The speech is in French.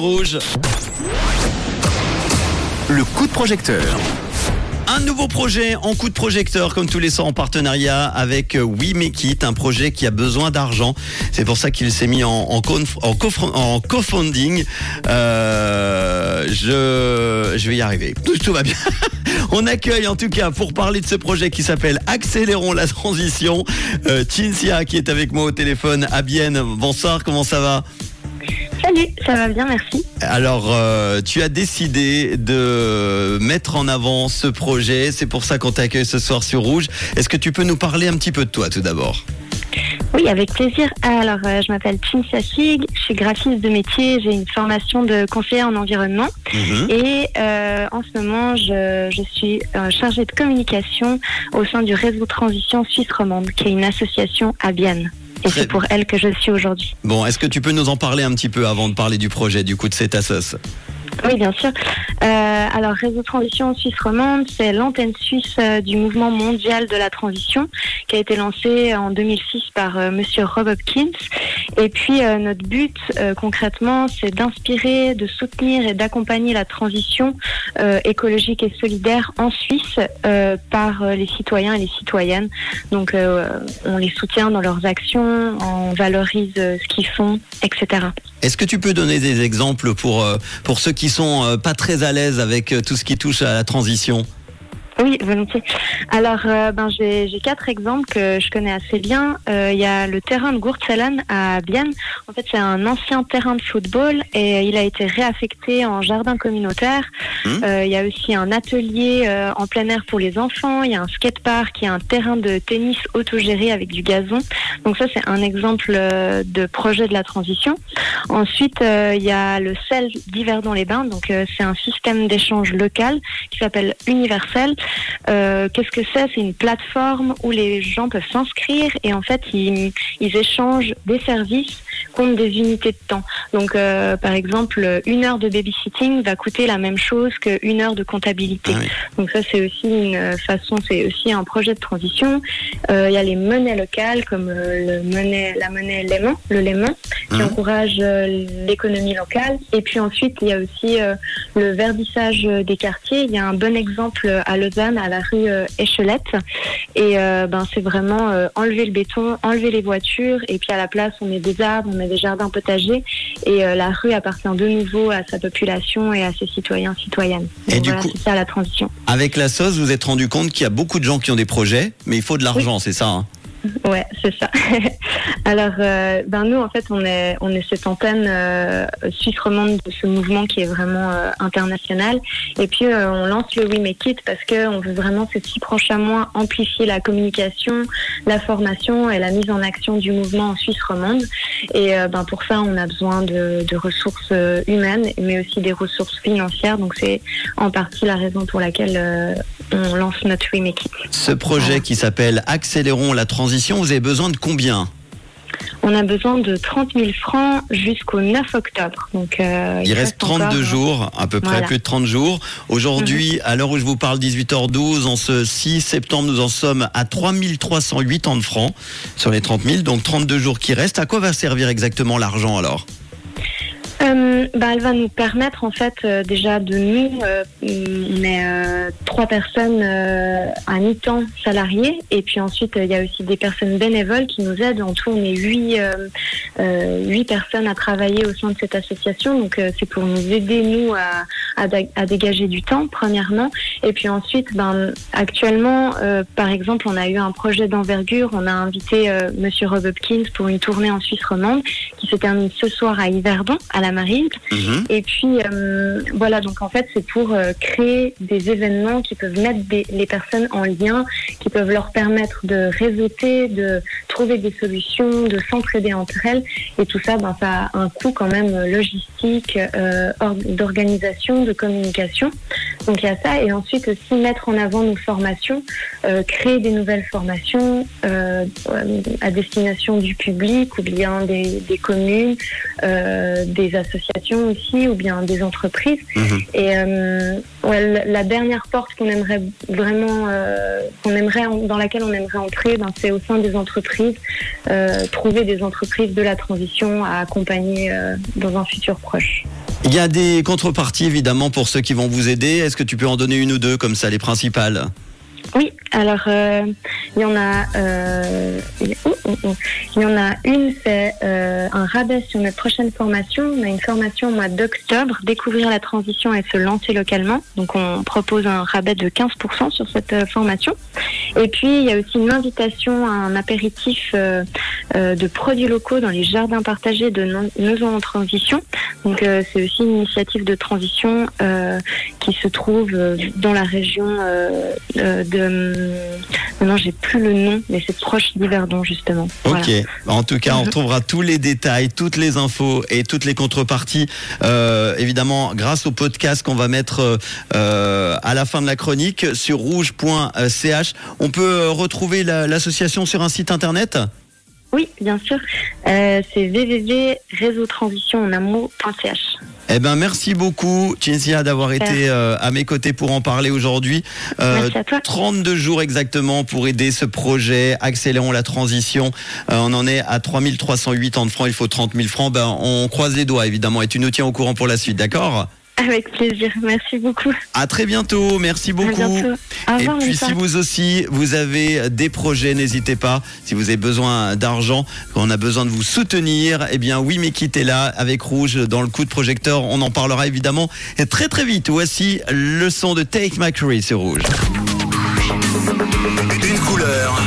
Rouge. Le coup de projecteur. Un nouveau projet en coup de projecteur, comme tous les soirs en partenariat avec euh, We Make It, un projet qui a besoin d'argent. C'est pour ça qu'il s'est mis en, en, conf- en, cofr- en co-funding. Euh, je, je vais y arriver. Tout, tout va bien. On accueille en tout cas pour parler de ce projet qui s'appelle Accélérons la transition. Euh, Cinzia qui est avec moi au téléphone. Abienne, bonsoir, comment ça va? Salut, ça va bien, merci. Alors, euh, tu as décidé de mettre en avant ce projet. C'est pour ça qu'on t'accueille ce soir sur Rouge. Est-ce que tu peux nous parler un petit peu de toi tout d'abord? Oui, avec plaisir. Alors, euh, je m'appelle Cinzia Sig, je suis graphiste de métier, j'ai une formation de conseiller en environnement Mhm. et euh, en ce moment, je, je suis euh, chargée de communication au sein du réseau Transition Suisse Romande, qui est une association à Bienne. Et c'est pour elle que je suis aujourd'hui. Bon, est-ce que tu peux nous en parler un petit peu avant de parler du projet, du coup, de cette assoce? Oui, bien sûr. Euh, alors, Réseau Transition Suisse Romande, c'est l'antenne suisse euh, du mouvement mondial de la transition qui a été lancé en 2006 par euh, Monsieur Rob Hopkins. Et puis, euh, notre but concrètement, c'est d'inspirer, de soutenir et d'accompagner la transition écologique et solidaire en Suisse par les citoyens et les citoyennes. Donc, on les soutient dans leurs actions, on valorise ce qu'ils font, etc. Est-ce que tu peux donner des exemples pour, euh, ceux qui sont euh, pas très à l'aise avec euh, tout ce qui touche à la transition? Oui, volontiers. Alors, euh, ben, j'ai quatre exemples que je connais assez bien. Euh, Il y a le terrain de Gurtzellen à Bienne. En fait, c'est un ancien terrain de football et il a été réaffecté en jardin communautaire. Euh, Il y a aussi un atelier euh, en plein air pour les enfants. Il y a un skatepark, il y a un terrain de tennis autogéré avec du gazon. Donc ça, c'est un exemple euh, de projet de la transition. Ensuite, euh, il y a le sel d'Yverdon-les-Bains. Donc, euh, c'est un système d'échange local qui s'appelle Universel. Euh, Qu'est-ce que c'est? C'est une plateforme où les gens peuvent s'inscrire et en fait, ils, ils échangent des services contre des unités de temps. Donc, euh, par exemple, une heure de babysitting va coûter la même chose qu'une heure de comptabilité. Ah oui. Donc ça, c'est aussi une euh, façon, c'est aussi un projet de transition. Euh, Il y a les monnaies locales comme euh, le monnaie, la monnaie Léman, le Léman, qui Mhm. encourage l'économie locale. Et puis ensuite, il y a aussi le verdissage des quartiers. Il y a un bon exemple à Lausanne, à la rue Échelette. Et ben, c'est vraiment enlever le béton, enlever les voitures, et puis à la place, on met des arbres, on met des jardins potagers, et euh, la rue appartient de nouveau à sa population et à ses citoyens, citoyennes. Et du voilà, coup- c'est ça la transition. Avec la sauce, vous vous êtes rendu compte qu'il y a beaucoup de gens qui ont des projets, mais il faut de l'argent, c'est ça hein Ouais, c'est ça. Alors, euh, ben nous, en fait, on est, on est cette antenne euh, suisse romande de ce mouvement qui est vraiment euh, international. Et puis, euh, on lance le We Make It parce que on veut vraiment ces six prochains mois amplifier la communication, la formation et la mise en action du mouvement en Suisse romande. Et euh, ben pour ça, on a besoin de, de ressources euh, humaines, mais aussi des ressources financières. Donc, c'est en partie la raison pour laquelle euh, on lance notre We Make It. Ce projet qui s'appelle Accélérons la transition, vous avez besoin de combien? On a besoin de 30 000 francs jusqu'au 9 octobre. Donc, euh, Il reste 32 encore, jours, à peu près Voilà. plus de 30 jours. Aujourd'hui, à l'heure où je vous parle, 18h12, en ce 6 septembre, nous en sommes à 3380 francs sur les 30 000, donc 32 jours qui restent. À quoi va servir exactement l'argent alors? Euh, bah, elle va nous permettre en fait euh, déjà de nous, euh, on est euh, trois personnes euh, à mi-temps salariées. Et puis ensuite euh, il y a aussi des personnes bénévoles qui nous aident. En tout on est huit, huit personnes à travailler au sein de cette association. Donc c'est pour nous aider nous à, à, à dégager du temps premièrement. Et puis ensuite ben, actuellement par exemple on a eu un projet d'envergure, on a invité Monsieur Rob Hopkins pour une tournée en Suisse romande qui se termine ce soir à Yverdon à la Marine. Mhm. Et puis euh, voilà, donc en fait c'est pour euh, créer des événements qui peuvent mettre des- les personnes en lien, qui peuvent leur permettre de réseauter, de trouver des solutions, de s'entraider entre elles. Et tout ça, ben, ça a un coût quand même logistique, euh, or- d'organisation, de communication. Donc il y a ça et ensuite aussi mettre en avant nos formations, créer des nouvelles formations euh, à destination du public ou bien des, des communes, euh, des associations aussi ou bien des entreprises. Mhm. Et euh, ouais, la dernière porte qu'on aimerait vraiment, euh, qu'on aimerait dans laquelle on aimerait entrer, ben, c'est au sein des entreprises, euh, trouver des entreprises de la transition à accompagner euh, dans un futur proche. Il y a des contreparties évidemment pour ceux qui vont vous aider. Est-ce que tu peux en donner une ou deux comme ça, les principales? Oui, alors euh, il y en a, euh, oh, oh, oh. Il y en a une, c'est euh, un rabais sur notre prochaine formation. On a une formation au mois d'octobre, découvrir la transition et se lancer localement. Donc on propose un rabais de 15% sur cette euh, formation. Et puis il y a aussi une invitation à un apéritif euh, euh, de produits locaux dans les jardins partagés de Nozon en transition. Donc c'est aussi une initiative de transition qui se trouve dans la région euh, de... Maintenant j'ai plus le nom, mais c'est proche d'Yverdon justement. Voilà. Ok. En tout cas, on Mhm. retrouvera tous les détails, toutes les infos et toutes les contreparties, euh, évidemment, grâce au podcast qu'on va mettre euh, euh, à la fin de la chronique sur rouge.ch. On peut euh, retrouver la- l'association sur un site internet? Oui, bien sûr. Euh, c'est www.réseautransitionenamour.ch. Eh ben, merci beaucoup, Cinzia, d'avoir été euh, à mes côtés pour en parler aujourd'hui. Euh, Merci à toi. 32 jours exactement pour aider ce projet. Accélérons la transition. On en est à 3308 ans de francs. Il faut 30 000 francs. Ben, on croise les doigts, évidemment. Et tu nous tiens au courant pour la suite, d'accord? Avec plaisir. Merci beaucoup. À très bientôt. Merci À beaucoup. bientôt. Au Et revoir, puis si vous aussi, vous avez des projets, n'hésitez pas. Si vous avez besoin d'argent, qu'on a besoin de vous soutenir, eh bien oui, mais quittez là avec Rouge dans le coup de projecteur. On en parlera évidemment et très très vite. Voici le son de Take My Curry sur Rouge. Une couleur,